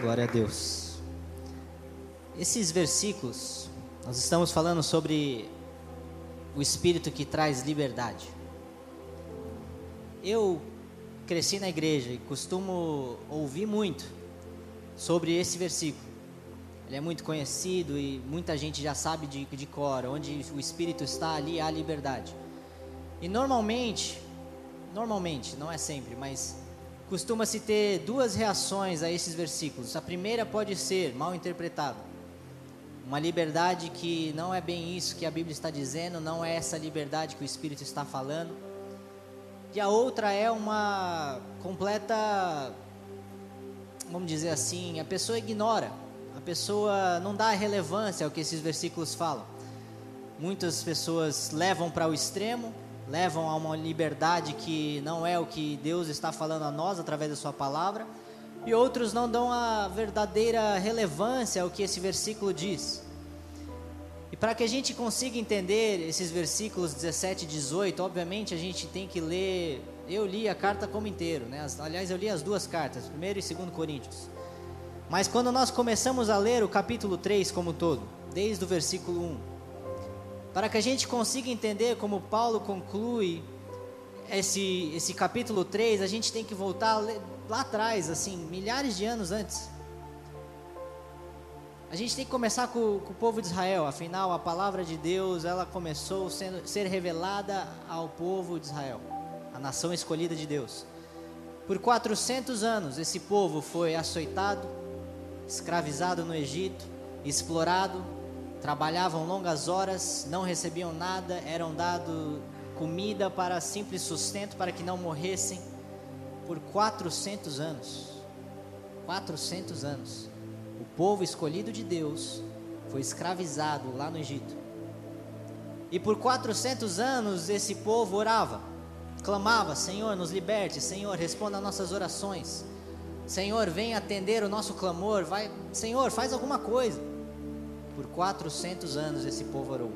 Glória a Deus. Esses versículos, nós estamos falando sobre o Espírito que traz liberdade. Eu cresci na igreja e costumo ouvir muito sobre esse versículo. Ele é muito conhecido e muita gente já sabe de, de cor. Onde o Espírito está, ali há liberdade. E normalmente, normalmente, não é sempre, mas costuma-se ter duas reações a esses versículos. A primeira pode ser mal interpretada. Uma liberdade que não é bem isso que a Bíblia está dizendo, não é essa liberdade que o Espírito está falando. E a outra é uma completa, vamos dizer assim, a pessoa ignora, a pessoa não dá relevância ao que esses versículos falam. Muitas pessoas levam para o extremo, levam a uma liberdade que não é o que Deus está falando a nós através da Sua palavra, e outros não dão a verdadeira relevância ao que esse versículo diz. E para que a gente consiga entender esses versículos 17 e 18, obviamente a gente tem que ler. Eu li a carta como inteiro, né? Aliás, eu li as duas cartas, 1 e 2 Coríntios. Mas quando nós começamos a ler o capítulo 3 como todo, desde o versículo 1, para que a gente consiga entender como Paulo conclui esse, esse capítulo 3, a gente tem que voltar lá atrás, assim, milhares de anos antes. A gente tem que começar com, com, o povo de Israel, afinal a palavra de Deus ela começou a ser revelada ao povo de Israel, a nação escolhida de Deus. Por 400 anos esse povo foi açoitado, escravizado no Egito, explorado, trabalhavam longas horas, não recebiam nada, eram dado comida para simples sustento para que não morressem por 400 anos. 400 anos o povo escolhido de Deus foi escravizado lá no Egito. E por 400 anos esse povo orava, clamava: Senhor, nos liberte, Senhor, responda às nossas orações. Senhor, vem atender o nosso clamor, vai, Senhor, faz alguma coisa. Por 400 anos esse povo orou.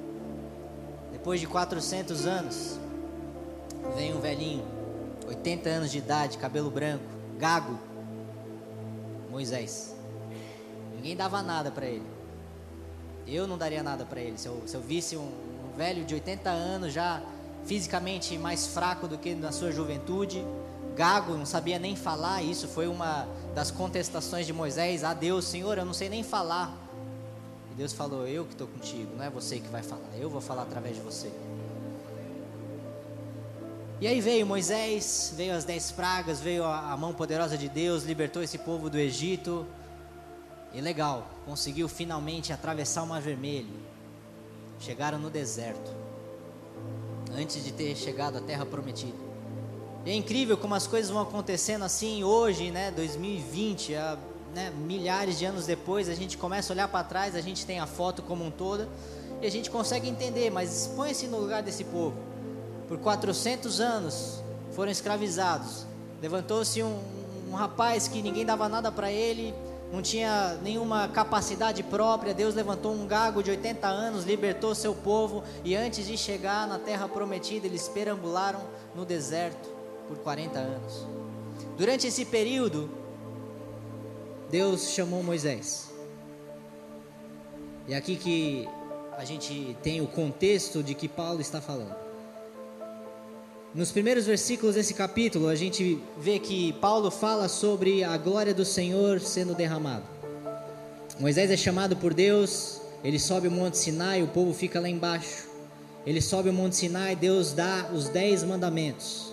Depois de 400 anos, vem um velhinho, 80 anos de idade, cabelo branco, gago, Moisés. Ninguém dava nada para ele. Eu não daria nada para ele. Se eu, se eu visse um, um, velho de 80 anos, já fisicamente mais fraco do que na sua juventude, gago, não sabia nem falar. Isso foi uma das contestações de Moisés a Deus: Senhor, eu não sei nem falar. E Deus falou: Eu que estou contigo, não é você que vai falar, eu vou falar através de você. E aí veio Moisés, veio as dez pragas, veio a, mão poderosa de Deus, libertou esse povo do Egito. E legal, conseguiu finalmente atravessar o Mar Vermelho. Chegaram no deserto. Antes de ter chegado à Terra Prometida. E é incrível como as coisas vão acontecendo assim hoje, né? 2020, a, né, milhares de anos depois, a gente começa a olhar para trás, a gente tem a foto como um toda e a gente consegue entender, mas põe-se no lugar desse povo. Por 400 anos foram escravizados. Levantou-se um, um rapaz que ninguém dava nada para ele, não tinha nenhuma capacidade própria. Deus levantou um gago de 80 anos, libertou seu povo e antes de chegar na terra prometida, eles perambularam no deserto por 40 anos. Durante esse período, Deus chamou Moisés. E é aqui que a gente tem o contexto de que Paulo está falando. Nos primeiros versículos desse capítulo, a gente vê que Paulo fala sobre a glória do Senhor sendo derramada. Moisés é chamado por Deus, ele sobe o Monte Sinai, o povo fica lá embaixo. Ele sobe o Monte Sinai, Deus dá os dez mandamentos,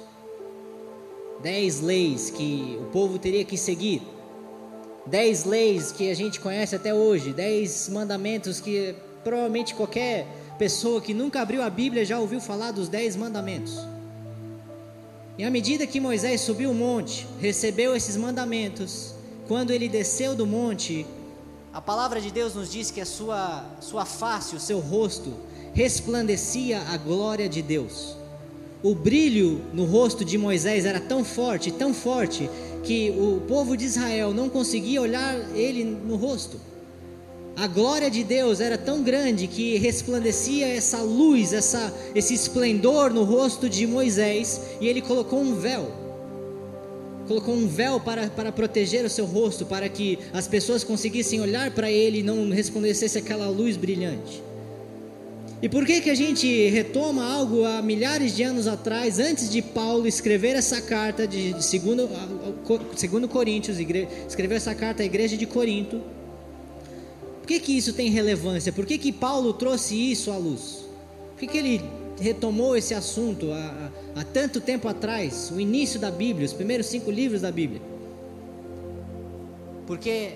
dez leis que o povo teria que seguir, dez leis que a gente conhece até hoje, dez mandamentos que provavelmente qualquer pessoa que nunca abriu a Bíblia já ouviu falar dos dez mandamentos. E à medida que Moisés subiu o monte, recebeu esses mandamentos, quando ele desceu do monte, a palavra de Deus nos diz que a sua, sua face, o seu rosto, resplandecia a glória de Deus. O brilho no rosto de Moisés era tão forte, tão forte, que o povo de Israel não conseguia olhar ele no rosto. A glória de Deus era tão grande que resplandecia essa luz, essa, esse esplendor no rosto de Moisés, e ele colocou um véu. colocou um véu para, para proteger o seu rosto, para que as pessoas conseguissem olhar para ele e não resplandecesse aquela luz brilhante. E por que, que a gente retoma algo há milhares de anos atrás, antes de Paulo escrever essa carta de, segundo, segundo Coríntios, escrever essa carta à igreja de Corinto? Por que, que isso tem relevância? Por que, que Paulo trouxe isso à luz? Por que, que ele retomou esse assunto há, há tanto tempo atrás, o início da Bíblia, os primeiros cinco livros da Bíblia? Porque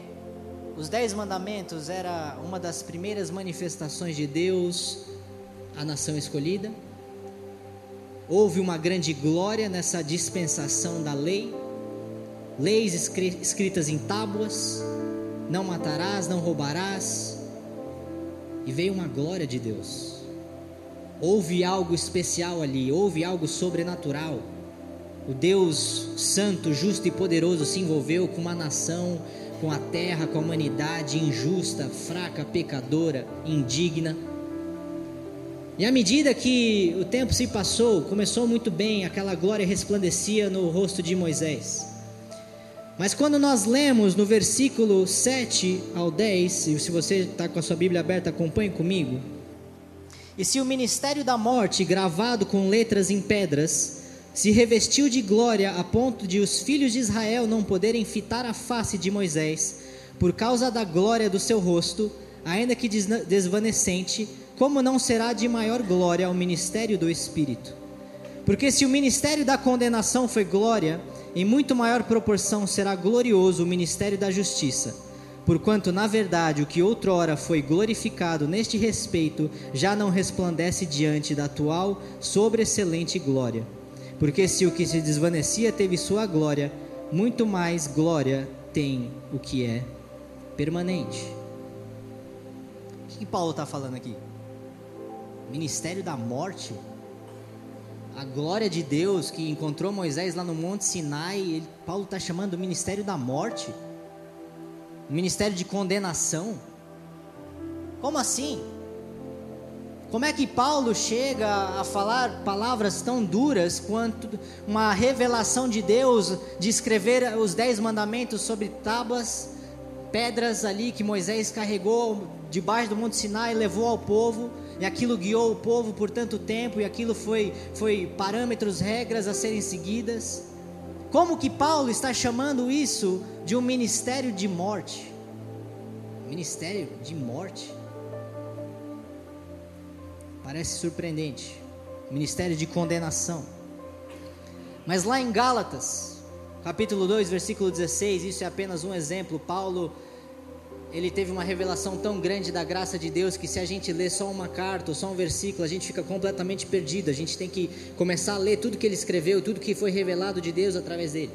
os dez mandamentos era uma das primeiras manifestações de Deus a nação escolhida. Houve uma grande glória nessa dispensação da lei, leis escritas em tábuas: não matarás, não roubarás. E veio uma glória de Deus. Houve algo especial ali, houve algo sobrenatural. O Deus santo, justo e poderoso se envolveu com uma nação, com a terra, com a humanidade injusta, fraca, pecadora, indigna e à medida que o tempo se passou, começou muito bem, aquela glória resplandecia no rosto de Moisés. Mas quando nós lemos no versículo 7 ao 10, e se você está com a sua Bíblia aberta, acompanhe comigo. E se o ministério da morte, gravado com letras em pedras, se revestiu de glória a ponto de os filhos de Israel não poderem fitar a face de Moisés, por causa da glória do seu rosto, ainda que desvanecente, como não será de maior glória o ministério do Espírito? Porque se o ministério da condenação foi glória, em muito maior proporção será glorioso o ministério da justiça. Porquanto, na verdade, o que outrora foi glorificado neste respeito já não resplandece diante da atual sobreexcelente glória. Porque se o que se desvanecia teve sua glória, muito mais glória tem o que é permanente. O que Paulo está falando aqui? Ministério da morte, a glória de Deus que encontrou Moisés lá no Monte Sinai, ele, Paulo está chamando o ministério da morte, o ministério de condenação. Como assim? Como é que Paulo chega a falar palavras tão duras quanto uma revelação de Deus de escrever os dez mandamentos sobre tábuas, pedras ali que Moisés carregou debaixo do Monte Sinai e levou ao povo? E aquilo guiou o povo por tanto tempo, e aquilo foi, foi parâmetros, regras a serem seguidas. Como que Paulo está chamando isso de um ministério de morte? Ministério de morte? Parece surpreendente. Ministério de condenação. Mas lá em Gálatas, capítulo 2, versículo 16, isso é apenas um exemplo. Paulo ele teve uma revelação tão grande da graça de Deus que se a gente lê só uma carta ou só um versículo, a gente fica completamente perdido. A gente tem que começar a ler tudo que ele escreveu, tudo que foi revelado de Deus através dele.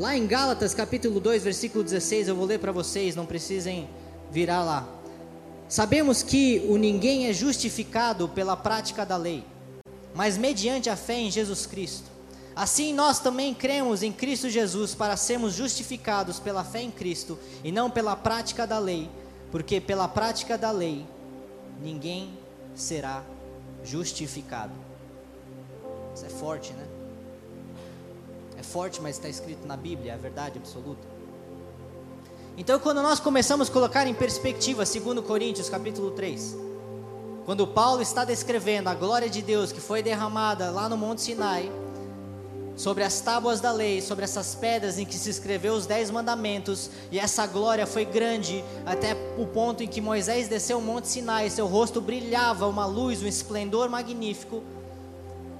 Lá em Gálatas, capítulo 2, versículo 16, eu vou ler para vocês, não precisem virar lá. Sabemos que o ninguém é justificado pela prática da lei, mas mediante a fé em Jesus Cristo. Assim nós também cremos em Cristo Jesus para sermos justificados pela fé em Cristo e não pela prática da lei, porque pela prática da lei ninguém será justificado. Isso é forte, né? É forte, mas está escrito na Bíblia, é a verdade absoluta. Então, quando nós começamos a colocar em perspectiva, segundo Coríntios, capítulo 3, quando Paulo está descrevendo a glória de Deus que foi derramada lá no Monte Sinai, sobre as tábuas da lei, sobre essas pedras em que se escreveu os dez mandamentos, e essa glória foi grande até o ponto em que Moisés desceu o monte Sinai, seu rosto brilhava uma luz, um esplendor magnífico,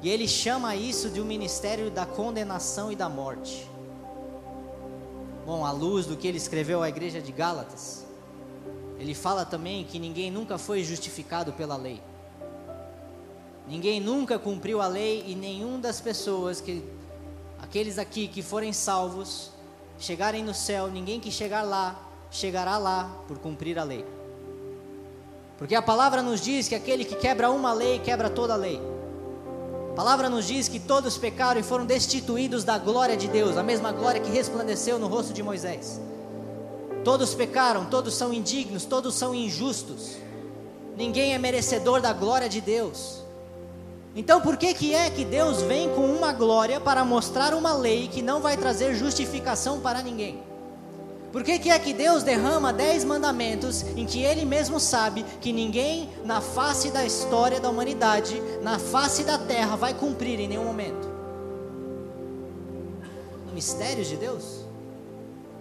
e ele chama isso de um ministério da condenação e da morte. Bom, à luz do que ele escreveu à igreja de Gálatas, ele fala também que ninguém nunca foi justificado pela lei. Ninguém nunca cumpriu a lei e nenhum das pessoas que aqueles aqui que forem salvos, chegarem no céu, ninguém que chegar lá, chegará lá por cumprir a lei. Porque a palavra nos diz que aquele que quebra uma lei, quebra toda a lei. A palavra nos diz que todos pecaram e foram destituídos da glória de Deus, a mesma glória que resplandeceu no rosto de Moisés. Todos pecaram, todos são indignos, todos são injustos. Ninguém é merecedor da glória de Deus. Então, por que, que é que Deus vem com uma glória para mostrar uma lei que não vai trazer justificação para ninguém? Por que, que é que Deus derrama dez mandamentos em que Ele mesmo sabe que ninguém na face da história da humanidade, na face da terra, vai cumprir em nenhum momento? Mistérios de Deus?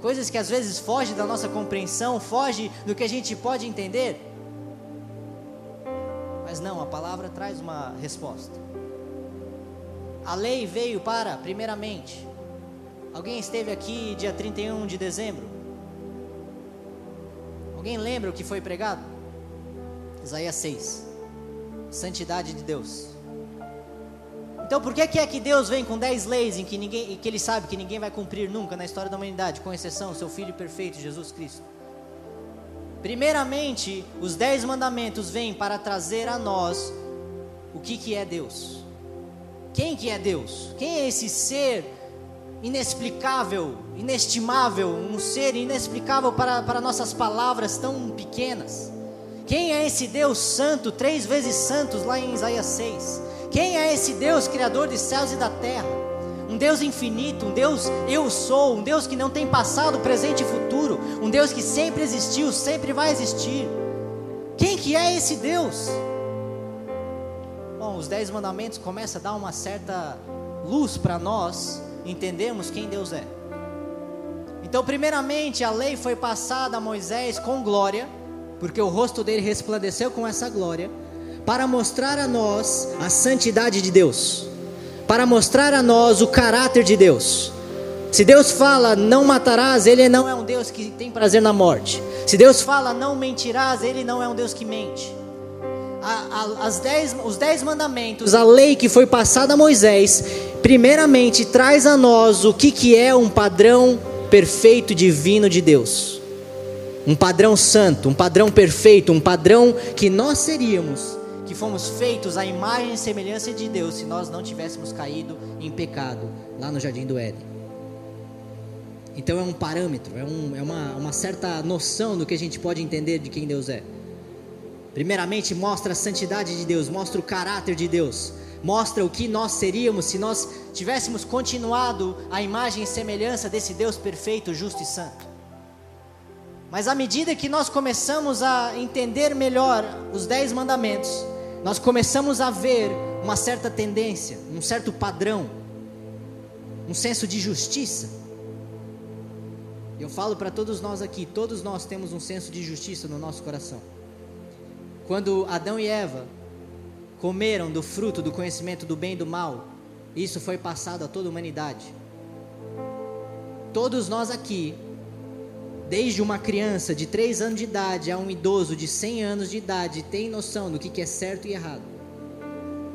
Coisas que às vezes fogem da nossa compreensão, fogem do que a gente pode entender? Mas não, a palavra traz uma resposta. A lei veio para, primeiramente, alguém esteve aqui dia 31 de dezembro? Alguém lembra o que foi pregado? Isaías 6. Santidade de Deus. Então por que, é que Deus vem com dez leis em que, ninguém, que Ele sabe que ninguém vai cumprir nunca na história da humanidade, com exceção seu Filho perfeito, Jesus Cristo? Primeiramente, os dez mandamentos vêm para trazer a nós o que, que é Deus. Quem que é Deus? Quem é esse ser inexplicável, inestimável, um ser inexplicável para, para nossas palavras tão pequenas? Quem é esse Deus santo, três vezes santos, lá em Isaías 6? Quem é esse Deus, criador de céus e da terra? um Deus infinito, um Deus eu sou, um Deus que não tem passado, presente e futuro, um Deus que sempre existiu, sempre vai existir. Quem que é esse Deus? Bom, os dez mandamentos começam a dar uma certa luz para nós entendermos quem Deus é. Então, primeiramente, a lei foi passada a Moisés com glória, porque o rosto dele resplandeceu com essa glória, para mostrar a nós a santidade de Deus para mostrar a nós o caráter de Deus. Se Deus fala não matarás, Ele não é um Deus que tem prazer na morte. Se Deus fala não mentirás, Ele não é um Deus que mente. A, a, dez, os dez mandamentos, a lei que foi passada a Moisés, primeiramente traz a nós o que, que é um padrão perfeito divino de Deus. Um padrão santo, um padrão perfeito, um padrão que nós seríamos que fomos feitos à imagem e semelhança de Deus se nós não tivéssemos caído em pecado lá no jardim do Éden. Então é um parâmetro, é, um, é uma, uma certa noção do que a gente pode entender de quem Deus é. Primeiramente, mostra a santidade de Deus, mostra o caráter de Deus, mostra o que nós seríamos se nós tivéssemos continuado a imagem e semelhança desse Deus perfeito, justo e santo. Mas à medida que nós começamos a entender melhor os dez mandamentos, nós começamos a ver uma certa tendência, um certo padrão, um senso de justiça. Eu falo para todos nós aqui, todos nós temos um senso de justiça no nosso coração. Quando Adão e Eva comeram do fruto do conhecimento do bem e do mal, isso foi passado a toda a humanidade. Todos nós aqui desde uma criança de 3 anos de idade a um idoso de 100 anos de idade, tem noção do que é certo e errado.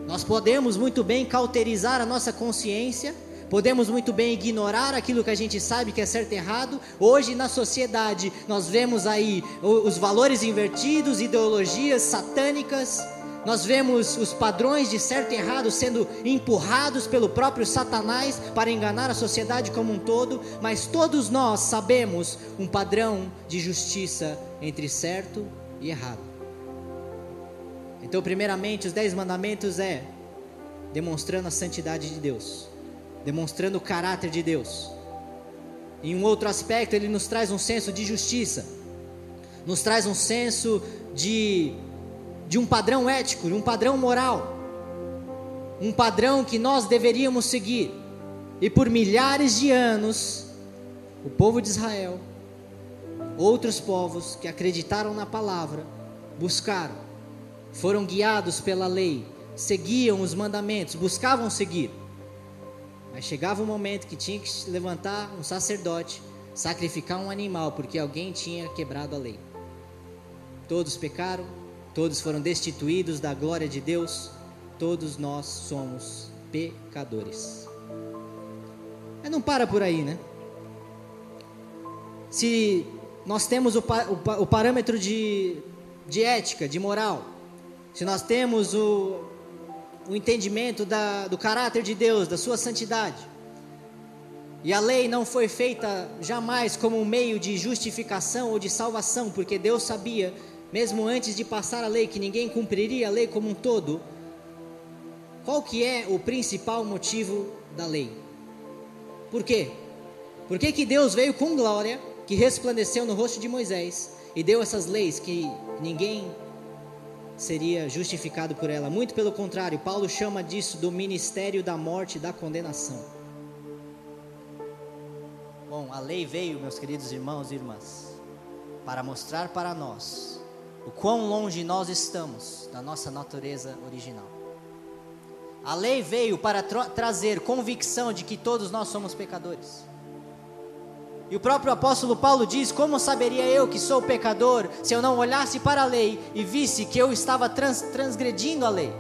Nós podemos muito bem cauterizar a nossa consciência, podemos muito bem ignorar aquilo que a gente sabe que é certo e errado. Hoje na sociedade nós vemos aí os valores invertidos, ideologias satânicas, nós vemos os padrões de certo e errado sendo empurrados pelo próprio Satanás para enganar a sociedade como um todo, mas todos nós sabemos um padrão de justiça entre certo e errado. Então, primeiramente, os dez mandamentos é demonstrando a santidade de Deus, demonstrando o caráter de Deus. Em um outro aspecto, ele nos traz um senso de justiça, nos traz um senso de de um padrão ético, um padrão moral, um padrão que nós deveríamos seguir. E por milhares de anos, o povo de Israel, outros povos que acreditaram na palavra, buscaram, foram guiados pela lei, seguiam os mandamentos, buscavam seguir. Mas chegava um momento que tinha que levantar um sacerdote, sacrificar um animal, porque alguém tinha quebrado a lei. Todos pecaram, Todos foram destituídos da glória de Deus, todos nós somos pecadores. Mas não para por aí, né? Se nós temos o, o, o parâmetro de, de ética, de moral, se nós temos o, o entendimento da, do caráter de Deus, da sua santidade, e a lei não foi feita jamais como um meio de justificação ou de salvação, porque Deus sabia mesmo antes de passar a lei, que ninguém cumpriria a lei como um todo, qual que é o principal motivo da lei? Por quê? Por que, que Deus veio com glória, que resplandeceu no rosto de Moisés, e deu essas leis que ninguém seria justificado por ela? Muito pelo contrário, Paulo chama disso do ministério da morte e da condenação. Bom, a lei veio, meus queridos irmãos e irmãs, para mostrar para nós o quão longe nós estamos da nossa natureza original. A lei veio para tra trazer convicção de que todos nós somos pecadores. E o próprio apóstolo Paulo diz: Como saberia eu que sou pecador se eu não olhasse para a lei e visse que eu estava trans transgredindo a lei?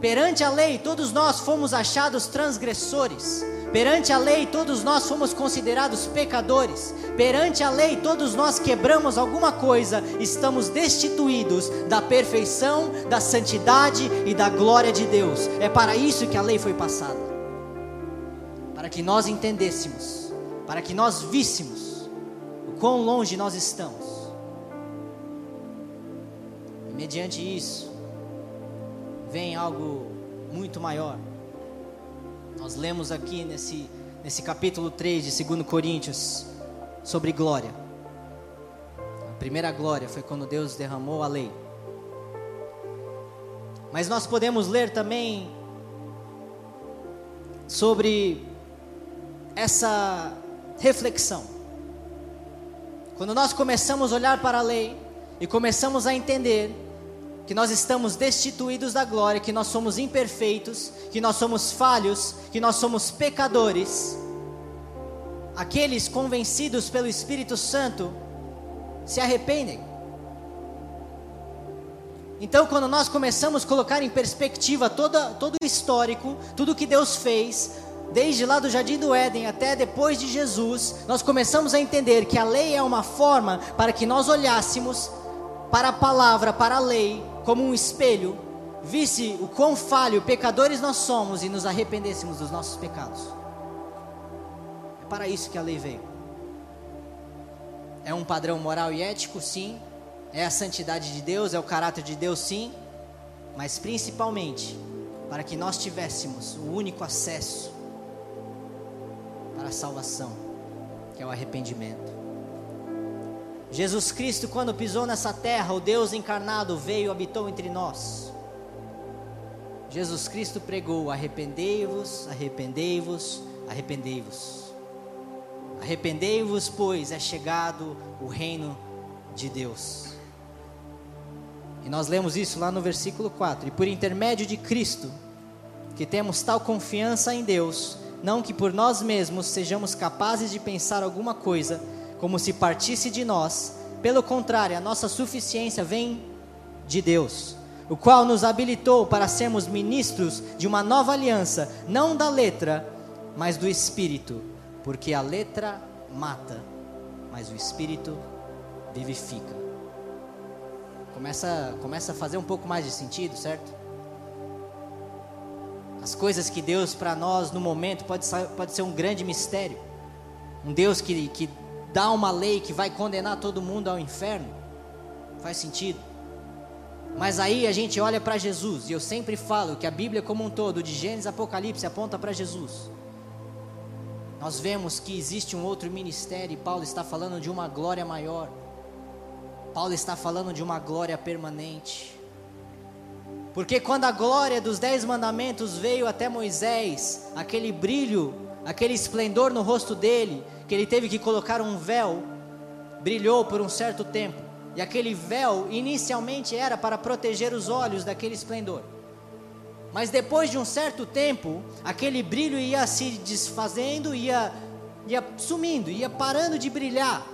Perante a lei, todos nós fomos achados transgressores. Perante a lei, todos nós fomos considerados pecadores. Perante a lei, todos nós quebramos alguma coisa, estamos destituídos da perfeição, da santidade e da glória de Deus. É para isso que a lei foi passada para que nós entendêssemos, para que nós víssemos o quão longe nós estamos. E mediante isso, vem algo muito maior. Nós lemos aqui nesse, nesse capítulo 3 de 2 Coríntios sobre glória. A primeira glória foi quando Deus derramou a lei. Mas nós podemos ler também sobre essa reflexão. Quando nós começamos a olhar para a lei e começamos a entender que nós estamos destituídos da glória, que nós somos imperfeitos, que nós somos falhos, que nós somos pecadores. Aqueles convencidos pelo Espírito Santo se arrependem. Então, quando nós começamos a colocar em perspectiva toda, todo o histórico, tudo que Deus fez, desde lá do Jardim do Éden até depois de Jesus, nós começamos a entender que a lei é uma forma para que nós olhássemos para a palavra, para a lei, como um espelho, visse o quão falho, pecadores nós somos e nos arrependêssemos dos nossos pecados. É para isso que a lei veio. É um padrão moral e ético, sim. É a santidade de Deus, é o caráter de Deus, sim. Mas principalmente para que nós tivéssemos o único acesso para a salvação, que é o arrependimento. Jesus Cristo, quando pisou nessa terra, o Deus encarnado veio e habitou entre nós. Jesus Cristo pregou: arrependei-vos, arrependei-vos, arrependei-vos. Arrependei-vos, pois é chegado o reino de Deus. E nós lemos isso lá no versículo 4. E por intermédio de Cristo, que temos tal confiança em Deus, não que por nós mesmos sejamos capazes de pensar alguma coisa, como se partisse de nós. Pelo contrário, a nossa suficiência vem de Deus, o qual nos habilitou para sermos ministros de uma nova aliança, não da letra, mas do espírito, porque a letra mata, mas o espírito vivifica. Começa, começa a fazer um pouco mais de sentido, certo? As coisas que Deus para nós no momento pode, pode ser um grande mistério. Um Deus que, que dá uma lei que vai condenar todo mundo ao inferno. Faz sentido. Mas aí a gente olha para Jesus, e eu sempre falo que a Bíblia como um todo, de Gênesis a Apocalipse, aponta para Jesus. Nós vemos que existe um outro ministério, e Paulo está falando de uma glória maior. Paulo está falando de uma glória permanente. Porque quando a glória dos dez mandamentos veio até Moisés, aquele brilho, aquele esplendor no rosto dele, que ele teve que colocar um véu, brilhou por um certo tempo. E aquele véu inicialmente era para proteger os olhos daquele esplendor. Mas depois de um certo tempo, aquele brilho ia se desfazendo, ia, ia sumindo, ia parando de brilhar.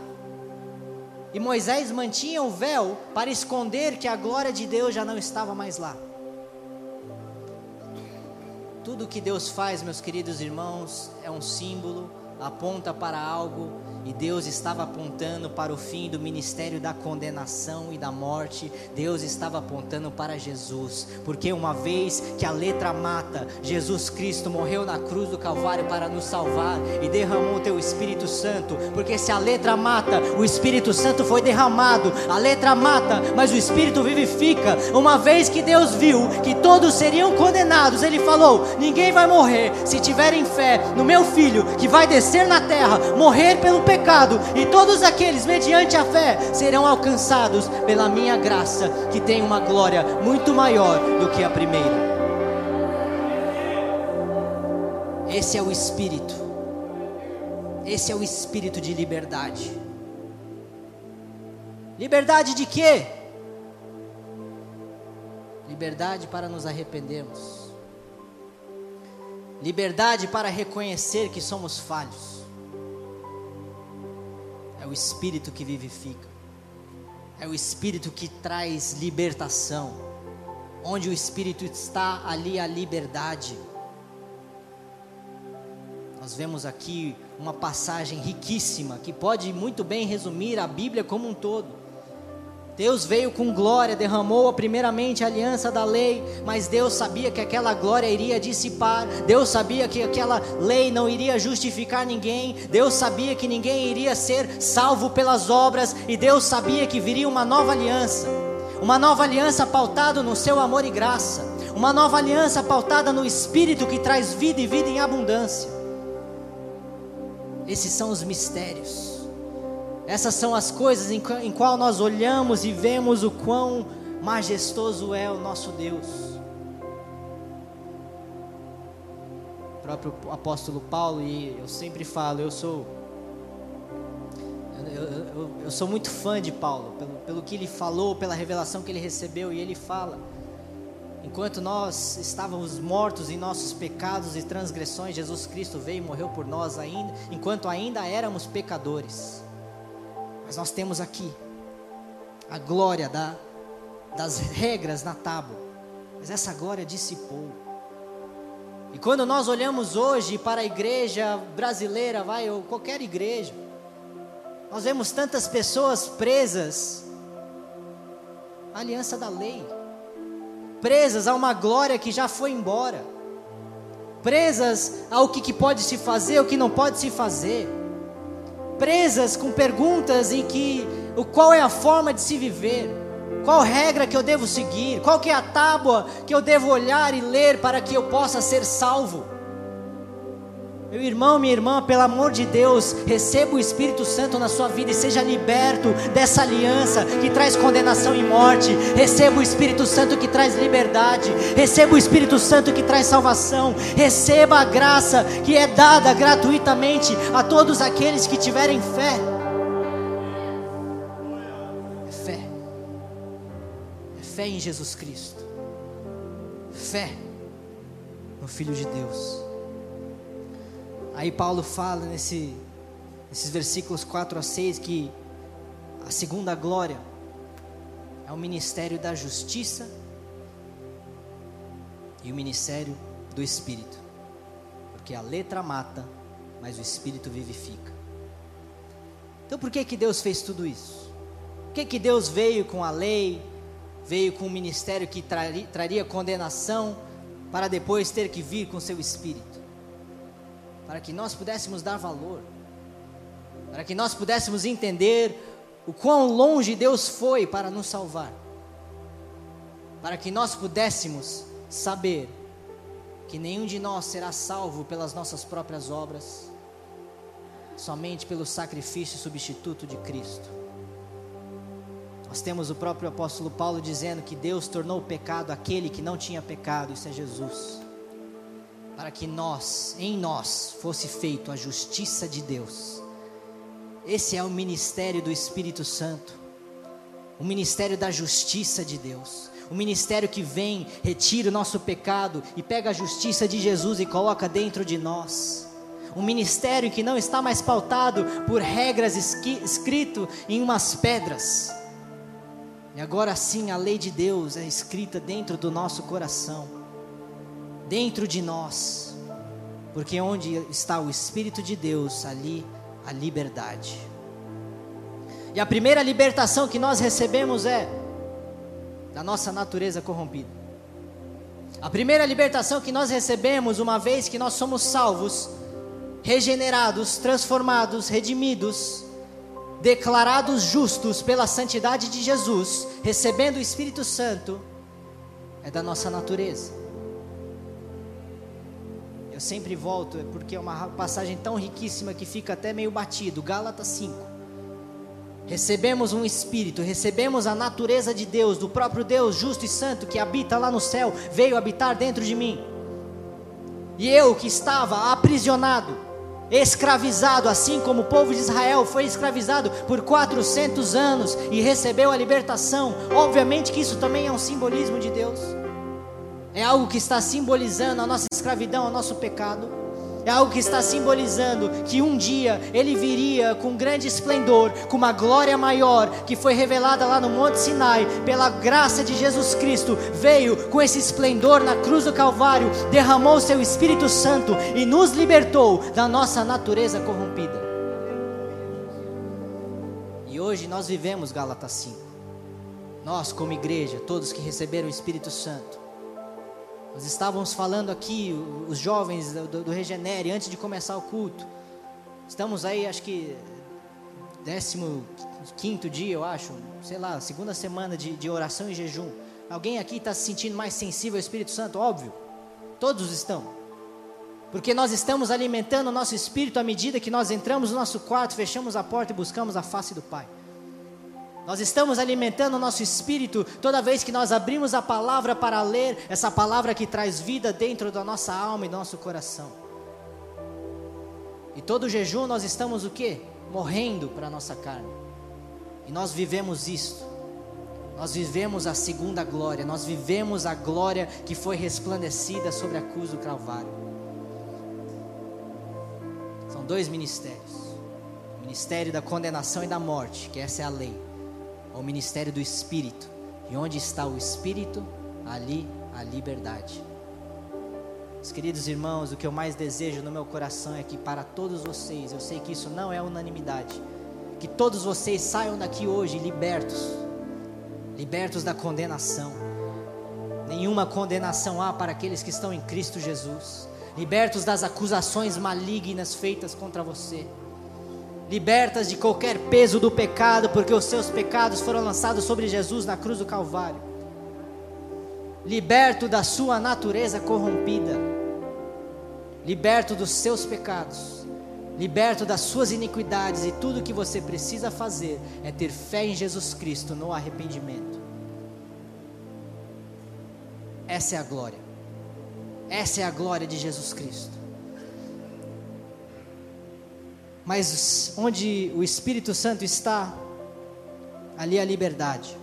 E Moisés mantinha o véu para esconder que a glória de Deus já não estava mais lá. Tudo que Deus faz, meus queridos irmãos, é um símbolo aponta para algo E Deus estava apontando para o fim do ministério da condenação e da morte. Deus estava apontando para Jesus, porque uma vez que a letra mata, Jesus Cristo morreu na cruz do Calvário para nos salvar e derramou o teu Espírito Santo. Porque se a letra mata, o Espírito Santo foi derramado. A letra mata, mas o Espírito vivifica. Uma vez que Deus viu que todos seriam condenados, Ele falou: ninguém vai morrer se tiverem fé no meu filho que vai descer na terra, morrer pelo pecado, e todos aqueles, mediante a fé, serão alcançados pela minha graça, que tem uma glória muito maior do que a primeira. Esse é o Espírito, esse é o Espírito de liberdade. Liberdade de quê? Liberdade para nos arrependermos. Liberdade para reconhecer que somos falhos é o Espírito que vivifica, é o Espírito que traz libertação. Onde o Espírito está, ali a liberdade. Nós vemos aqui uma passagem riquíssima que pode muito bem resumir a Bíblia como um todo. Deus veio com glória, derramou primeiramente a aliança da lei, mas Deus sabia que aquela glória iria dissipar, Deus sabia que aquela lei não iria justificar ninguém, Deus sabia que ninguém iria ser salvo pelas obras, e Deus sabia que viria uma nova aliança, uma nova aliança pautada no seu amor e graça, uma nova aliança pautada no Espírito que traz vida e vida em abundância. Esses são os mistérios. Essas são as coisas em, em qual nós olhamos e vemos o quão majestoso é o nosso Deus. O próprio apóstolo Paulo, e eu sempre falo, eu sou. Eu, eu, eu, sou muito fã de Paulo, pelo, pelo que ele falou, pela revelação que ele recebeu, e ele fala: enquanto nós estávamos mortos em nossos pecados e transgressões, Jesus Cristo veio e morreu por nós ainda, enquanto ainda éramos pecadores. Mas nós temos aqui a glória da, das regras na tábua. Mas essa glória dissipou. E quando nós olhamos hoje para a igreja brasileira, vai, ou qualquer igreja, nós vemos tantas pessoas presas à aliança da lei, presas a uma glória que já foi embora, presas ao que, que pode se fazer, o que não pode se fazer presas com perguntas em que o qual é a forma de se viver, qual regra que eu devo seguir, qual que é a tábua que eu devo olhar e ler para que eu possa ser salvo. Meu irmão, minha irmã, pelo amor de Deus, receba o Espírito Santo na sua vida e seja liberto dessa aliança que traz condenação e morte. Receba o Espírito Santo que traz liberdade. Receba o Espírito Santo que traz salvação. Receba a graça que é dada gratuitamente a todos aqueles que tiverem fé. É fé. É fé em Jesus Cristo. Fé no Filho de Deus. Aí Paulo fala nesse, nesses versículos 4 a 6 que a segunda glória é o ministério da justiça e o ministério do Espírito. Porque a letra mata, mas o Espírito vivifica. Então por que que Deus fez tudo isso? Por que que Deus veio com a lei, veio com o ministério que traria, traria condenação, para depois ter que vir com seu Espírito? Para que nós pudéssemos dar valor, para que nós pudéssemos entender o quão longe Deus foi para nos salvar, para que nós pudéssemos saber que nenhum de nós será salvo pelas nossas próprias obras, somente pelo sacrifício substituto de Cristo. Nós temos o próprio apóstolo Paulo dizendo que Deus tornou o pecado aquele que não tinha pecado, isso é Jesus para que nós, em nós, fosse feito a justiça de Deus. Esse é o ministério do Espírito Santo, o ministério da justiça de Deus, o ministério que vem, retira o nosso pecado e pega a justiça de Jesus e coloca dentro de nós. Um ministério que não está mais pautado por regras escrito em umas pedras. E agora sim a lei de Deus é escrita dentro do nosso coração dentro de nós, porque onde está o Espírito de Deus, ali a liberdade. E a primeira libertação que nós recebemos é da nossa natureza corrompida. A primeira libertação que nós recebemos, uma vez que nós somos salvos, regenerados, transformados, redimidos, declarados justos pela santidade de Jesus, recebendo o Espírito Santo, é da nossa natureza. Eu sempre volto, é porque é uma passagem tão riquíssima que fica até meio batido. Gálatas 5. Recebemos um espírito, recebemos a natureza de Deus, do próprio Deus justo e santo que habita lá no céu, veio habitar dentro de mim. E eu que estava aprisionado, escravizado, assim como o povo de Israel foi escravizado por 400 anos e recebeu a libertação, obviamente que isso também é um simbolismo de Deus, é algo que está simbolizando a nossa escravidão, o nosso pecado. É algo que está simbolizando que um dia ele viria com grande esplendor, com uma glória maior que foi revelada lá no Monte Sinai, pela graça de Jesus Cristo. Veio com esse esplendor na cruz do Calvário, derramou seu Espírito Santo e nos libertou da nossa natureza corrompida. E hoje nós vivemos Gálatas 5. Nós, como igreja, todos que receberam o Espírito Santo, nós estávamos falando aqui, os jovens do, do Regenere, antes de começar o culto. Estamos aí, acho que, 15 dia, eu acho, sei lá, segunda semana de, de oração e jejum. Alguém aqui está se sentindo mais sensível ao Espírito Santo? Óbvio, todos estão. Porque nós estamos alimentando o nosso espírito à medida que nós entramos no nosso quarto, fechamos a porta e buscamos a face do Pai. Nós estamos alimentando o nosso espírito toda vez que nós abrimos a palavra para ler, essa palavra que traz vida dentro da nossa alma e do nosso coração. E todo jejum nós estamos o quê? Morrendo para a nossa carne. E nós vivemos isto. Nós vivemos a segunda glória, nós vivemos a glória que foi resplandecida sobre a cruz do Calvário. São dois ministérios: o ministério da condenação e da morte, que essa é a lei ao ministério do Espírito. E onde está o Espírito, ali a liberdade. Meus queridos irmãos, o que eu mais desejo no meu coração é que para todos vocês, eu sei que isso não é unanimidade, que todos vocês saiam daqui hoje libertos, libertos da condenação. Nenhuma condenação há para aqueles que estão em Cristo Jesus, libertos das acusações malignas feitas contra você libertas de qualquer peso do pecado, porque os seus pecados foram lançados sobre Jesus na cruz do Calvário. Liberto da sua natureza corrompida, liberto dos seus pecados, liberto das suas iniquidades, e tudo que você precisa fazer é ter fé em Jesus Cristo no arrependimento. Essa é a glória, essa é a glória de Jesus Cristo. Mas onde o Espírito Santo está, ali a liberdade.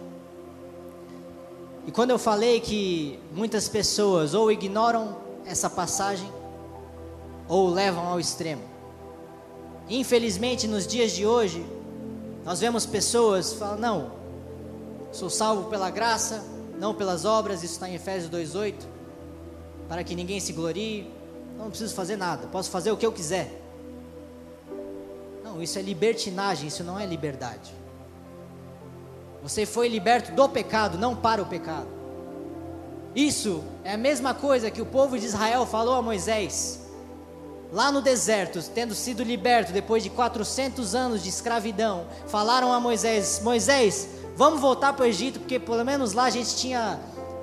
E quando eu falei que muitas pessoas ou ignoram essa passagem, ou levam ao extremo. Infelizmente, nos dias de hoje, nós vemos pessoas falando: não, sou salvo pela graça, não pelas obras, isso está em Efésios 2,8, para que ninguém se glorie, não preciso fazer nada, posso fazer o que eu quiser. Não, isso é libertinagem, isso não é liberdade. Você foi liberto do pecado, não para o pecado. Isso é a mesma coisa que o povo de Israel falou a Moisés, lá no deserto, tendo sido liberto depois de 400 anos de escravidão. Falaram a Moisés: Moisés, vamos voltar para o Egito, porque pelo menos lá a gente tinha,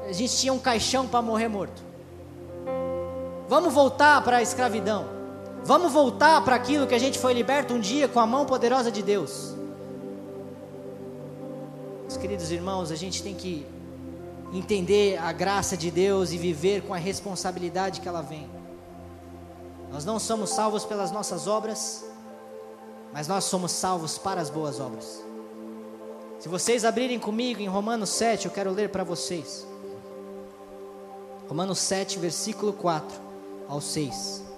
a gente tinha um caixão para morrer morto. Vamos voltar para a escravidão. Vamos voltar para aquilo que a gente foi liberto um dia com a mão poderosa de Deus. Meus queridos irmãos, a gente tem que entender a graça de Deus e viver com a responsabilidade que ela vem. Nós não somos salvos pelas nossas obras, mas nós somos salvos para as boas obras. Se vocês abrirem comigo em Romanos 7, eu quero ler para vocês. Romanos 7, versículo 4 ao 6.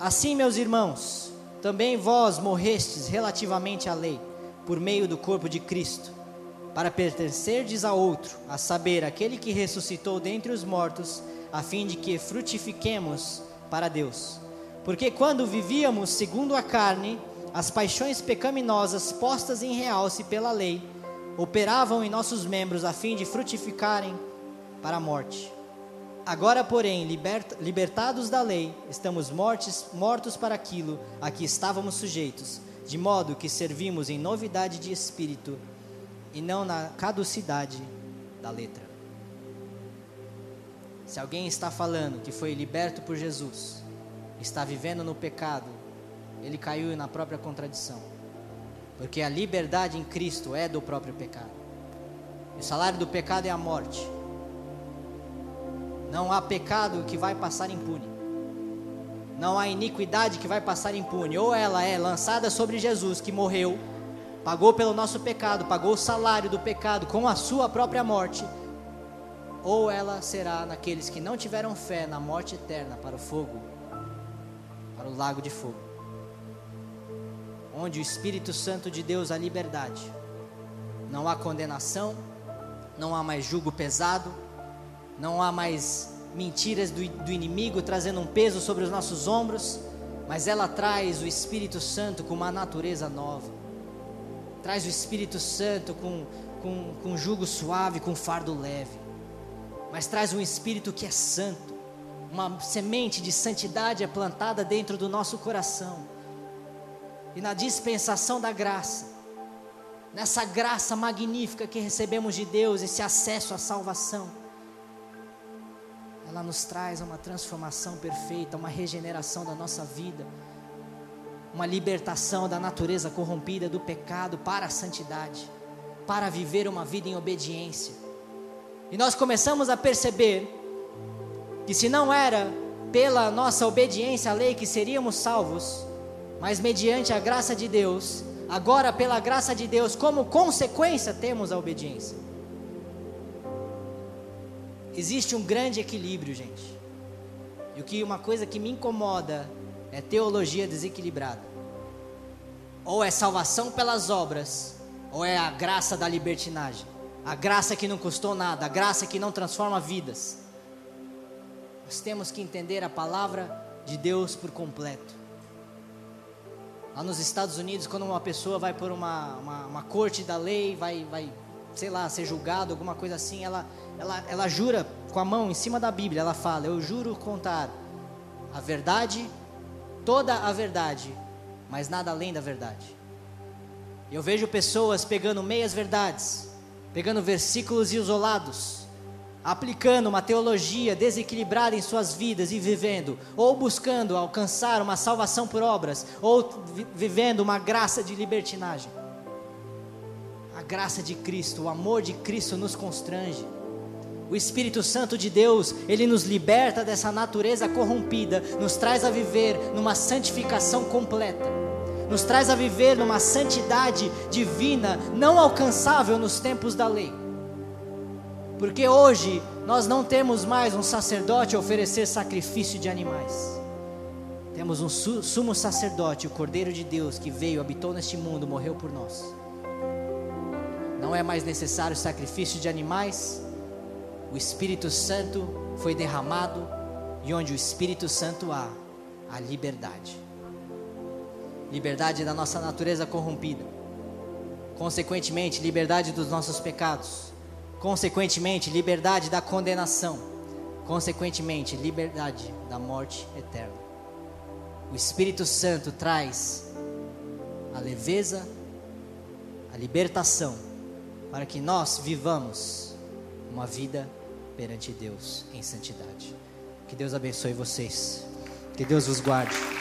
Assim, meus irmãos, também vós morrestes relativamente à lei, por meio do corpo de Cristo, para pertencerdes a outro, a saber, aquele que ressuscitou dentre os mortos, a fim de que frutifiquemos para Deus. Porque quando vivíamos segundo a carne, as paixões pecaminosas postas em realce pela lei operavam em nossos membros a fim de frutificarem para a morte. Agora, porém, liberta, libertados da lei, estamos mortos, mortos para aquilo a que estávamos sujeitos, de modo que servimos em novidade de espírito e não na caducidade da letra. Se alguém está falando que foi liberto por Jesus, está vivendo no pecado, ele caiu na própria contradição. Porque a liberdade em Cristo é do próprio pecado. O salário do pecado é a morte. Não há pecado que vai passar impune. Não há iniquidade que vai passar impune. Ou ela é lançada sobre Jesus, que morreu, pagou pelo nosso pecado, pagou o salário do pecado com a sua própria morte, ou ela será naqueles que não tiveram fé na morte eterna para o fogo, para o lago de fogo, onde o Espírito Santo de Deus há liberdade, não há condenação, não há mais jugo pesado, não há mais mentiras do, do inimigo trazendo um peso sobre os nossos ombros, mas ela traz o Espírito Santo com uma natureza nova, traz o Espírito Santo com, com, com jugo suave, com fardo leve, mas traz um Espírito que é santo, uma semente de santidade é plantada dentro do nosso coração, e na dispensação da graça, nessa graça magnífica que recebemos de Deus, esse acesso à salvação, ela nos traz uma transformação perfeita, uma regeneração da nossa vida, uma libertação da natureza corrompida do pecado para a santidade, para viver uma vida em obediência. E nós começamos a perceber que se não era pela nossa obediência à lei que seríamos salvos, mas mediante a graça de Deus, agora pela graça de Deus, como consequência temos a obediência. Existe um grande equilíbrio, gente. E o que uma coisa que me incomoda é teologia desequilibrada. Ou é salvação pelas obras, ou é a graça da libertinagem. A graça que não custou nada, a graça que não transforma vidas. Nós temos que entender a palavra de Deus por completo. Lá nos Estados Unidos, quando uma pessoa vai por uma, uma, uma corte da lei, vai, vai, sei lá, ser julgado, alguma coisa assim, ela, ela, ela jura com a mão em cima da Bíblia, ela fala: Eu juro contar a verdade, toda a verdade, mas nada além da verdade. Eu vejo pessoas pegando meias verdades, pegando versículos isolados, aplicando uma teologia desequilibrada em suas vidas e vivendo, ou buscando alcançar uma salvação por obras, ou vivendo uma graça de libertinagem. A graça de Cristo, o amor de Cristo nos constrange. O Espírito Santo de Deus, ele nos liberta dessa natureza corrompida, nos traz a viver numa santificação completa, nos traz a viver numa santidade divina, não alcançável nos tempos da lei. Porque hoje nós não temos mais um sacerdote a oferecer sacrifício de animais. Temos um sumo sacerdote, o Cordeiro de Deus, que veio, habitou neste mundo, morreu por nós. Não é mais necessário sacrifício de animais, o Espírito Santo foi derramado e onde o Espírito Santo há, a liberdade. Liberdade da nossa natureza corrompida. Consequentemente, liberdade dos nossos pecados. Consequentemente, liberdade da condenação. Consequentemente, liberdade da morte eterna. O Espírito Santo traz a leveza, a libertação, para que nós vivamos uma vida perante Deus em santidade. Que Deus abençoe vocês. Que Deus vos guarde.